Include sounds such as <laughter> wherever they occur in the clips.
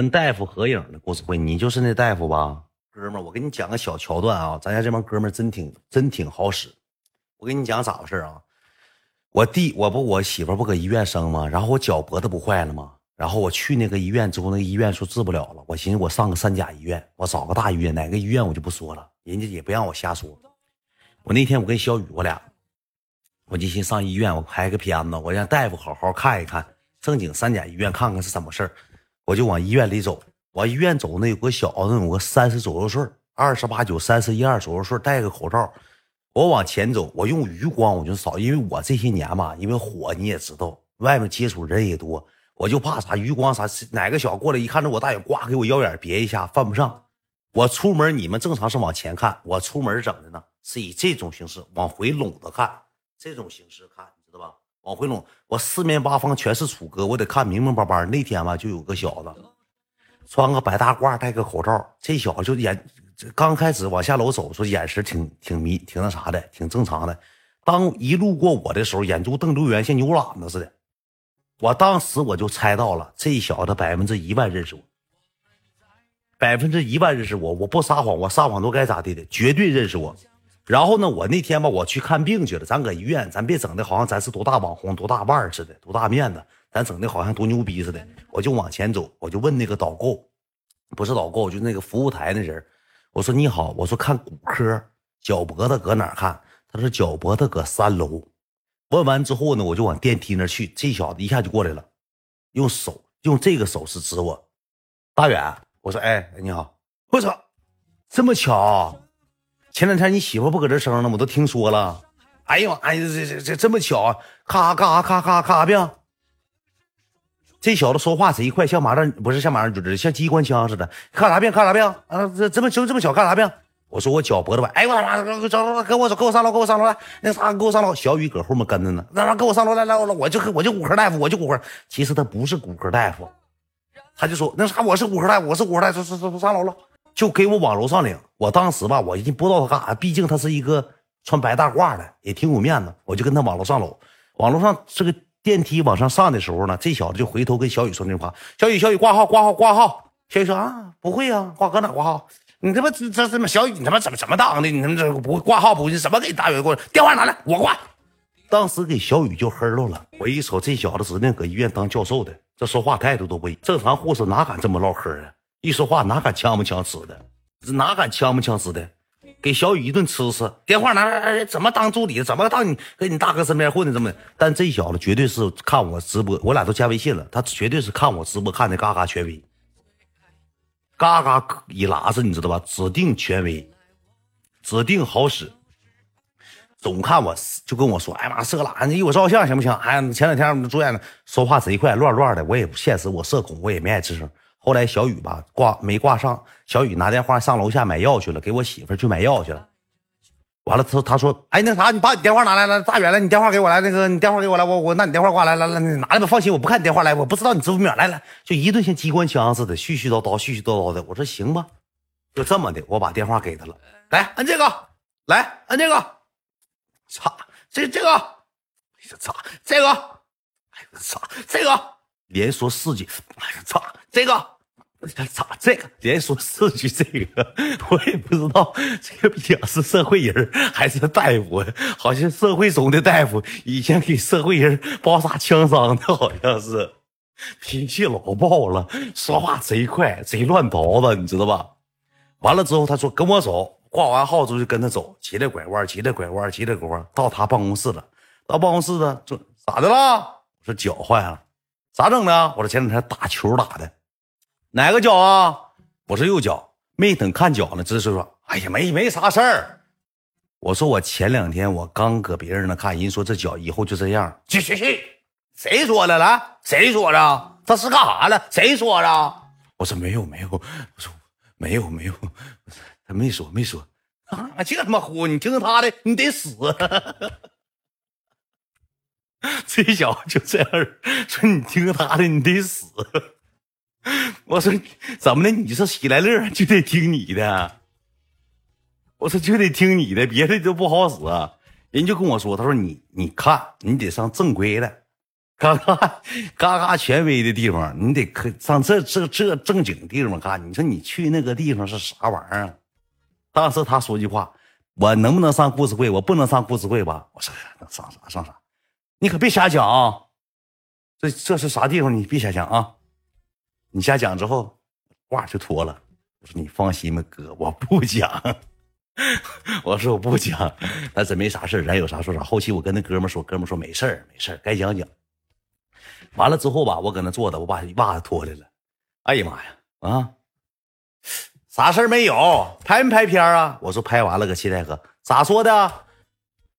跟大夫合影的郭子辉，你就是那大夫吧，哥们儿？我给你讲个小桥段啊，咱家这帮哥们儿真挺真挺好使。我跟你讲咋回事啊？我弟我不我媳妇不搁医院生吗？然后我脚脖子不坏了吗？然后我去那个医院之后，那个医院说治不了了。我寻思我上个三甲医院，我找个大医院，哪个医院我就不说了，人家也不让我瞎说。我那天我跟小雨我俩，我就寻上医院我拍个片子，我让大夫好好看一看，正经三甲医院看看是怎么事儿。我就往医院里走，往医院走，那有个小子，有个三十左右岁二十八九、三十一二左右岁戴个口罩。我往前走，我用余光我就扫，因为我这些年嘛，因为火你也知道，外面接触人也多，我就怕啥余光啥，哪个小过来一看着我大眼，呱给我腰眼别一下，犯不上。我出门你们正常是往前看，我出门整的呢是以这种形式往回拢着看，这种形式看，往回拢，我四面八方全是楚歌，我得看明明白白。那天吧，就有个小子，穿个白大褂，戴个口罩。这小子就眼，刚开始往下楼走，说眼神挺挺迷，挺那啥的，挺正常的。当一路过我的时候，眼珠瞪溜圆，像牛懒子似的。我当时我就猜到了，这小子百分之一万认识我，百分之一万认识我。我不撒谎，我撒谎都该咋地的，绝对认识我。然后呢，我那天吧，我去看病去了。咱搁医院，咱别整的好像咱是多大网红、多大腕似的，多大面子，咱整的好像多牛逼似的。我就往前走，我就问那个导购，不是导购，就那个服务台那人，我说你好，我说看骨科，脚脖子搁哪看？他说脚脖子搁三楼。问完之后呢，我就往电梯那去。这小子一下就过来了，用手用这个手势指我，大远。我说哎，你好，我操，这么巧。前两天你媳妇不搁这生呢，我都听说了。哎呀妈呀，这这这这么巧啊！咔咔咔咔咔病。这小子说话贼快，像马上不是像马上就是像机关枪似的。看啥病？看啥病？啊，这这么就这么巧？看啥病？我说我脚脖子崴。哎我他妈，走走，跟我走，跟我上楼，跟我上楼来。那啥，跟我上楼。小雨搁后面跟着呢。那啥，跟我上楼来来，我我就我就骨科大夫，我就骨科。其实他不是骨科大夫，他就说那啥，我是骨科大夫，我是骨科大夫，走走走，上楼了。就给我往楼上领，我当时吧，我已经不知道他干啥，毕竟他是一个穿白大褂的，也挺有面子。我就跟他往楼上搂，往楼上这个电梯往上上的时候呢，这小子就回头跟小雨说那话：“小雨，小雨，挂号，挂号，挂号。”小雨说：“啊，不会啊，挂搁哪挂号？你他妈这这怎么小雨？你他妈怎么怎么当的？你他妈这不挂号不？你怎么给大远过来？电话拿来，我挂。”当时给小雨就黑喽了。我一瞅这小子指定搁医院当教授的，这说话态度都不一正常护士哪敢这么唠嗑啊？一说话哪敢呛不呛死的，哪敢呛不呛死的？给小雨一顿吃吃，电话拿来，怎么当助理？怎么当你跟你大哥身边混的这么？但这小子绝对是看我直播，我俩都加微信了，他绝对是看我直播看的嘎嘎权威，嘎嘎一拉子，你知道吧？指定权威，指定好使。总看我就跟我说：“哎妈，色狼，你给我照相行不行？”哎呀，前两天我们住院呢，说话贼快，乱乱的。我也不现实，我社恐，我也没爱吱声。后来小雨吧挂没挂上，小雨拿电话上楼下买药去了，给我媳妇去买药去了。完了，他他说：“哎，那啥，你把你电话拿来来，大远来，你电话给我来，那个你电话给我来，我我那你电话挂来，来来，你拿来吧，放心，我不看你电话来，我不知道你支付秒，来来，就一顿像机关枪似的，絮絮叨叨，絮絮叨叨的。我说行吧，就这么的，我把电话给他了，来按这个，来按这个，操，这这个，哎呀操，这个，哎呀操，这个，连说四句，哎呀操。”这个，咋这个？连说四句这个，<laughs> 我也不知道这个逼样是社会人还是大夫，好像社会中的大夫，以前给社会人包扎枪伤的，好像是脾气老暴了，说话贼快，贼乱叨的，你知道吧？完了之后，他说跟我走，挂完号之后就跟他走，急着拐弯，急着拐弯，急着拐弯，到他办公室了。到办公室了，这咋的了？我说脚坏了，咋整的？我说前两天打球打的。哪个脚啊？我是右脚，没等看脚呢，只是说：“哎呀，没没啥事儿。”我说：“我前两天我刚搁别人那看，人说这脚以后就这样。”去去去，谁说的？来，谁说的？他是干啥的？谁说的？我说没有没有，我说没有没有，他没说没说啊！这他妈呼，你听他的，你得死！<laughs> 这小子就这样说，你听他的，你得死。<laughs> 我说怎么的？你是喜来乐就得听你的。我说就得听你的，别的都不好使。人就跟我说，他说你你看，你得上正规的，嘎嘎嘎嘎权威的地方，你得可上这这这正经地方看。你说你去那个地方是啥玩意儿？当时他说句话：“我能不能上故事会？我不能上故事会吧？”我说：“上啥上啥？你可别瞎讲啊！这这是啥地方？你别瞎讲啊！你瞎讲之后，话就脱了。”我说：“你放心吧，哥，我不讲。<laughs> ”我说：“我不讲，那真没啥事咱有啥说啥。”后期我跟那哥们说：“哥们说没事儿，没事儿，该讲讲。”完了之后吧，我搁那坐着，我把袜子脱来了。哎呀妈呀，啊！啥事儿没有？拍没拍片啊？我说拍完了，搁七台河咋说的？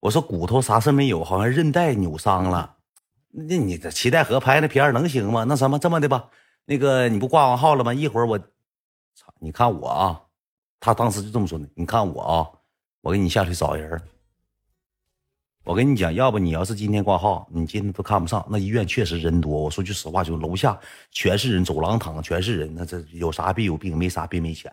我说骨头啥事没有，好像韧带扭伤了。那你这七台河拍那片能行吗？那什么这么的吧，那个你不挂完号了吗？一会儿我，操！你看我啊，他当时就这么说的。你看我啊，我给你下去找人。我跟你讲，要不你要是今天挂号，你今天都看不上。那医院确实人多，我说句实话，就楼下全是人，走廊躺全是人。那这有啥别有病，没啥别没钱。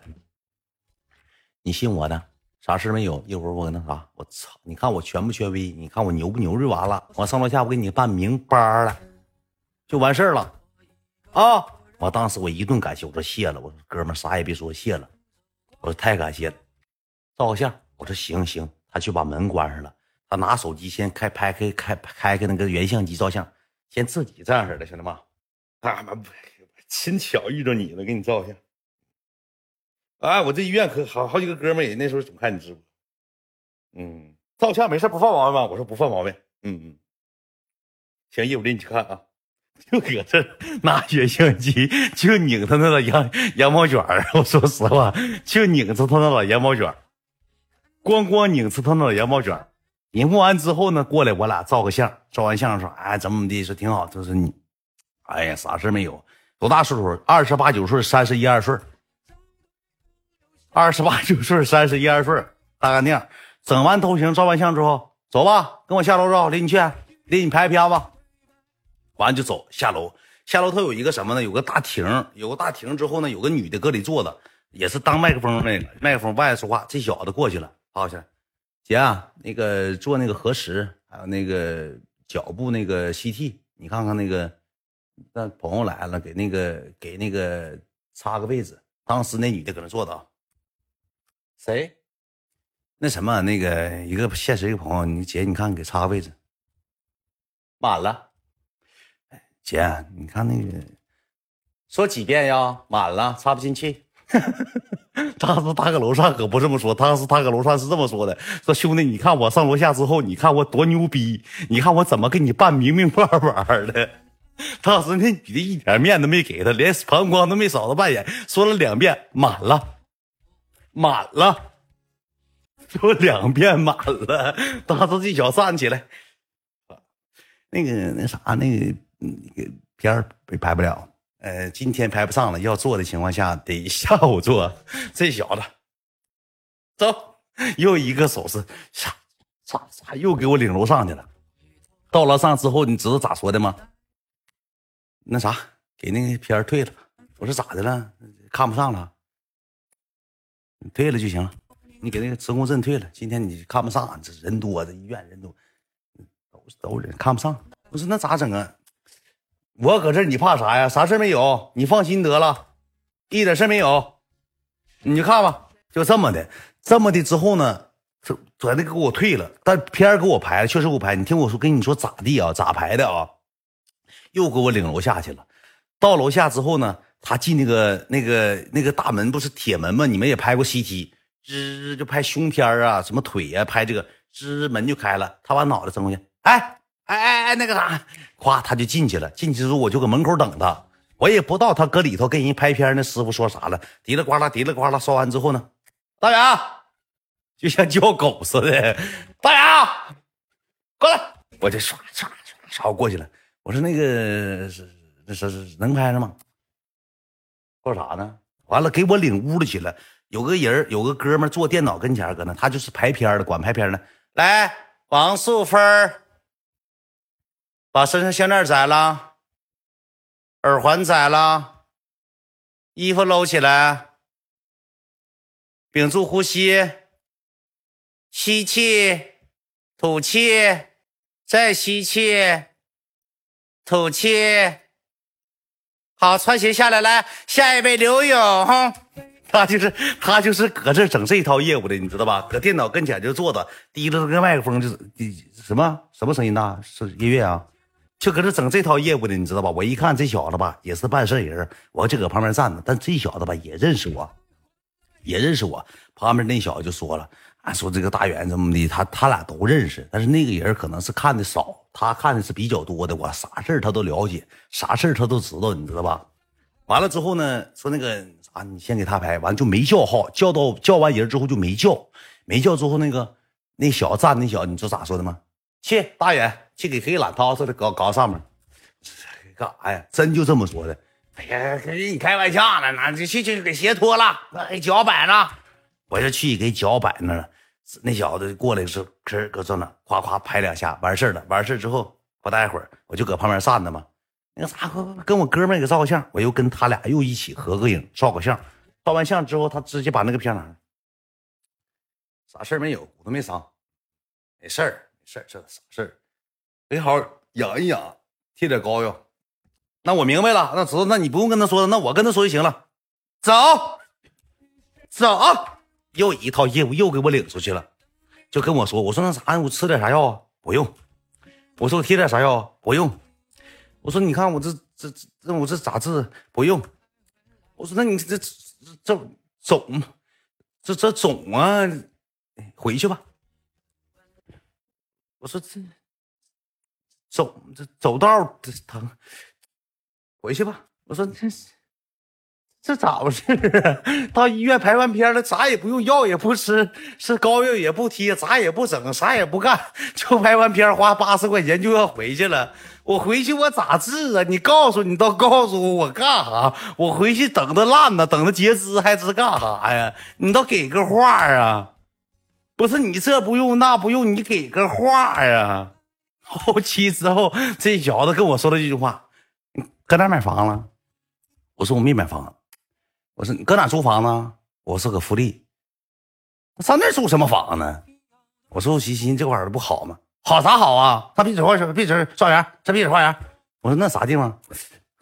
你信我的，啥事没有？一会儿我那啥，我操！你看我权不权威？你看我牛不牛就完了。我上楼下，我给你办名班了，就完事儿了啊！我当时我一顿感谢，我说谢了，我说哥们啥也别说，谢了，我说太感谢了。照个相，我说行行，他去把门关上了。他拿手机先开拍开开开开那个原相机照相，先自己这样式的，兄弟们，啊妈不，亲巧遇着你了，给你照相。哎，我这医院可好好几个哥们也那时候总看你直播，嗯，照相没事不犯毛病吧？我说不犯毛病，嗯嗯，行，一会儿领你去看啊，<laughs> 就搁这拿原相机，就拧他那个羊羊毛卷 <laughs> 我说实话，就拧着他那老羊毛卷咣咣拧着他那老羊毛卷引付完之后呢，过来我俩照个相，照完相说，哎，怎么怎么地，说挺好。就是你，哎呀，啥事没有，多大岁数？二十八九岁，三十一二岁。二十八九岁，三十一二岁，大干净。整完头型，照完相之后，走吧，跟我下楼照，领你去，领你拍片子。完就走，下楼，下楼。他有一个什么呢？有个大亭，有个大亭之后呢，有个女的搁里坐着，也是当麦克风那个，麦克风外说话。这小子过去了，跑去。姐啊，那个做那个核实，还有那个脚部那个 CT，你看看那个，那朋友来了，给那个给那个插个位置。当时那女的搁那坐着，谁？那什么，那个一个现实一个朋友，你姐，你看给插个位置，满了。姐，你看那个，说几遍呀？满了，插不进去。当 <laughs> 时他搁楼上可不这么说，当时他搁楼上是这么说的：“说兄弟，你看我上楼下之后，你看我多牛逼，你看我怎么给你办明明白白的。”当时那女的一点面都没给他，连膀胱都没扫他半眼，说了两遍满了，满了，说两遍满了。当时这小站起来，那个那啥，那个片儿拍不了。呃，今天拍不上了，要做的情况下得下午做。<laughs> 这小子，走，又一个手势，啥啥啥，又给我领楼上去了。到楼上之后，你知道咋说的吗？那啥，给那个片儿退了。我说咋的了？看不上了？退了就行了。你给那个职工证退了。今天你看不上，这人多，这医院人多，都都人看不上。我说那咋整啊？我搁这，你怕啥呀？啥事没有，你放心得了，一点事没有。你就看吧，就这么的，这么的之后呢，这昨天给我退了，但片儿给我排了，确实给我排。你听我说，跟你说咋地啊？咋排的啊？又给我领楼下去了。到楼下之后呢，他进那个那个那个大门不是铁门吗？你们也拍过 CT，吱就拍胸片啊，什么腿呀，拍这个，吱门就开了。他把脑袋伸过去，哎。哎哎哎，那个啥，咵他就进去了。进去之后我就搁门口等他，我也不知道他搁里头跟人拍片那师傅说啥了。嘀里呱啦，嘀里呱啦，说完之后呢，大杨就像叫狗似的，大杨过来，我就唰唰唰唰过去了。我说那个是是是能拍上吗？说啥呢？完了给我领屋里去了。有个人有个哥们坐电脑跟前搁那，他就是拍片的，管拍片的。来，王素芬。把身上项链摘了，耳环摘了，衣服搂起来，屏住呼吸，吸气，吐气，再吸气，吐气。好，穿鞋下来，来下一位刘勇哈，他就是他就是搁这整这一套业务的，你知道吧？搁电脑跟前就坐着，提着个麦克风，就是什么什么声音大？是音乐啊？就搁这整这套业务的，你知道吧？我一看这小子吧，也是办事人，我就搁旁边站着。但这小子吧，也认识我，也认识我。旁边那小子就说了，啊，说这个大元怎么的，他他俩都认识，但是那个人可能是看的少，他看的是比较多的。我啥事他都了解，啥事他都知道，你知道吧？完了之后呢，说那个啥，你先给他拍，完就没叫号，叫到叫完人之后就没叫，没叫之后那个那小子站那小子，你知道咋说的吗？去大远。去给黑懒涛似的搞搞上面，干啥呀？真就这么说的。哎呀，跟你开玩笑呢，那就去去给鞋脱了，给脚摆着。我就去给脚摆那了。那小子过来是搁搁这呢，夸夸拍两下，完事了。完事之后不待会儿，我就搁旁边站着嘛。那个啥，跟我哥们给照个相。我又跟他俩又一起合个影，照个相。照完相之后，他直接把那个片拿。啥事没有，骨头没伤，没事儿，没事儿，这啥事儿？得好养一养，贴点膏药。那我明白了，那知道，那你不用跟他说了，那我跟他说就行了。走，走，又一套业务又给我领出去了，就跟我说，我说那啥，我吃点啥药啊？不用。我说我贴点啥药啊？不用。我说你看我这这这我这咋治？不用。我说那你这这这肿，这这肿啊，回去吧。我说这。走这走道疼，回去吧。我说这这咋回事啊？<laughs> 到医院拍完片了，啥也不用，药也不吃，是膏药也不贴，啥也不整，啥也不干，就拍完片花八十块钱就要回去了。我回去我咋治啊？你告诉你，倒告诉我，我干啥？我回去等着烂呢，等着截肢还是干啥呀？你倒给个话啊！不是你这不用那不用，你给个话呀！后期之后，这小子跟我说了一句话：“搁哪买房了？”我说：“我没买房。”我说：“你搁哪租房呢？”我说：“搁福利。”上那租什么房呢？我说：“我寻思这块儿不好吗？好啥好啊？上碧水花园，碧水花园，上碧水花园。”我说：“那啥地方？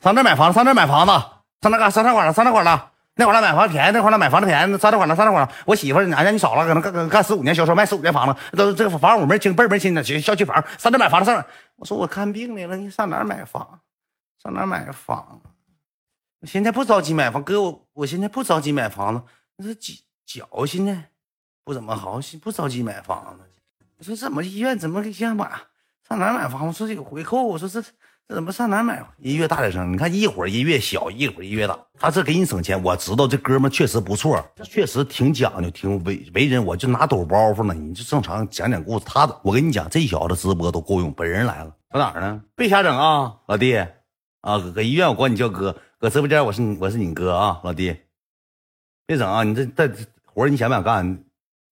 上那买房，上那买房子，上那干上那块了，上那块了。”那会儿买房便宜，那会儿买房子便宜，上那会儿了，上那会儿了。我媳妇儿俺家你嫂子可能干干干十五年销售，卖十五年房子，都这个房五门清，倍儿门清的，小区房。上那买房子上，我说我看病来了，你上哪儿买房？上哪儿买房？我现在不着急买房，哥，我我现在不着急买房子，那是脚脚现在不怎么好，不着急买房子。我说怎么医院怎么给先买？上哪儿买房？我说有回扣，我说这。这怎么上哪买？音乐大点声！你看一会儿音乐小，一会儿音乐大。他这给你省钱，我知道这哥们确实不错，确实挺讲究，挺为为人。我就拿抖包袱呢，你就正常讲讲故事。他，我跟你讲，这小子直播都够用。本人来了，搁哪儿呢？别瞎整啊，老弟啊！搁医院，我管你叫哥。搁直播间，我是我是你哥啊，老弟。别整啊！你这这活你想不想干？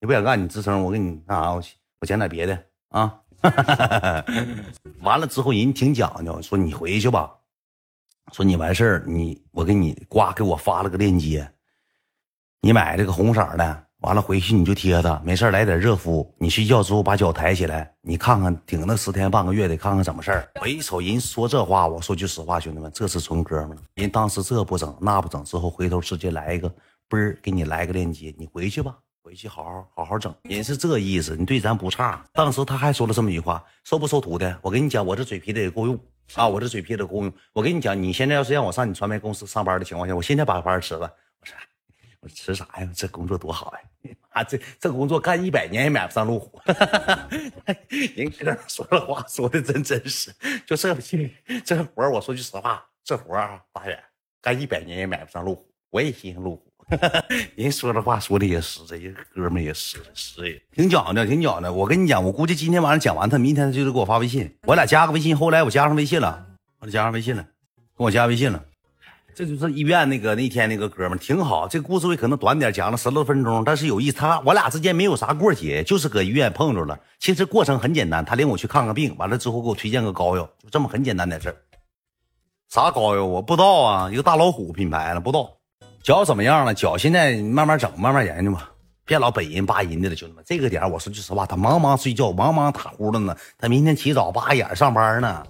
你不想干，你吱声，我给你那啥，我我讲点别的啊。<laughs> 完了之后，人挺讲究，说你回去吧，说你完事儿，你我给你呱给我发了个链接，你买这个红色的，完了回去你就贴它，没事来点热敷，你睡觉之后把脚抬起来，你看看顶那十天半个月的，看看怎么事儿。我一瞅人说这话，我说句实话，兄弟们，这是纯哥们人当时这不整那不整之后，回头直接来一个嘣儿，给你来个链接，你回去吧。回去好好好好整，人是这意思，你对咱不差。当时他还说了这么一句话：收不收徒弟？我跟你讲，我这嘴皮子也够用啊，我这嘴皮子够用。我跟你讲，你现在要是让我上你传媒公司上班的情况下，我现在把班辞了。我说，我辞啥呀？这工作多好呀！啊，<laughs> 这这工作干一百年也买不上路虎。<laughs> 人哥说了话，说的真真实。就这这活我说句实话，这活啊，大远干一百年也买不上路虎。我也心思路虎。<laughs> 人说的话说的也实在，人哥们也实实在，挺讲究，挺讲究。我跟你讲，我估计今天晚上讲完，他明天就得给我发微信，我俩加个微信。后来我加上微信了，我加上微信了，跟我加微信了。这就是医院那个那天那个哥们挺好。这故事会可能短点，讲了十来分钟，但是有意思。他我俩之间没有啥过节，就是搁医院碰着了。其实过程很简单，他领我去看个病，完了之后给我推荐个膏药，就这么很简单点事。啥膏药我不知道啊，一个大老虎品牌了，不知道。脚怎么样了？脚现在慢慢整，慢慢研究吧，别老本人扒人的了，兄弟们。这个点我说句实话，他忙忙睡觉，忙忙打呼噜呢。他明天起早八眼上班呢。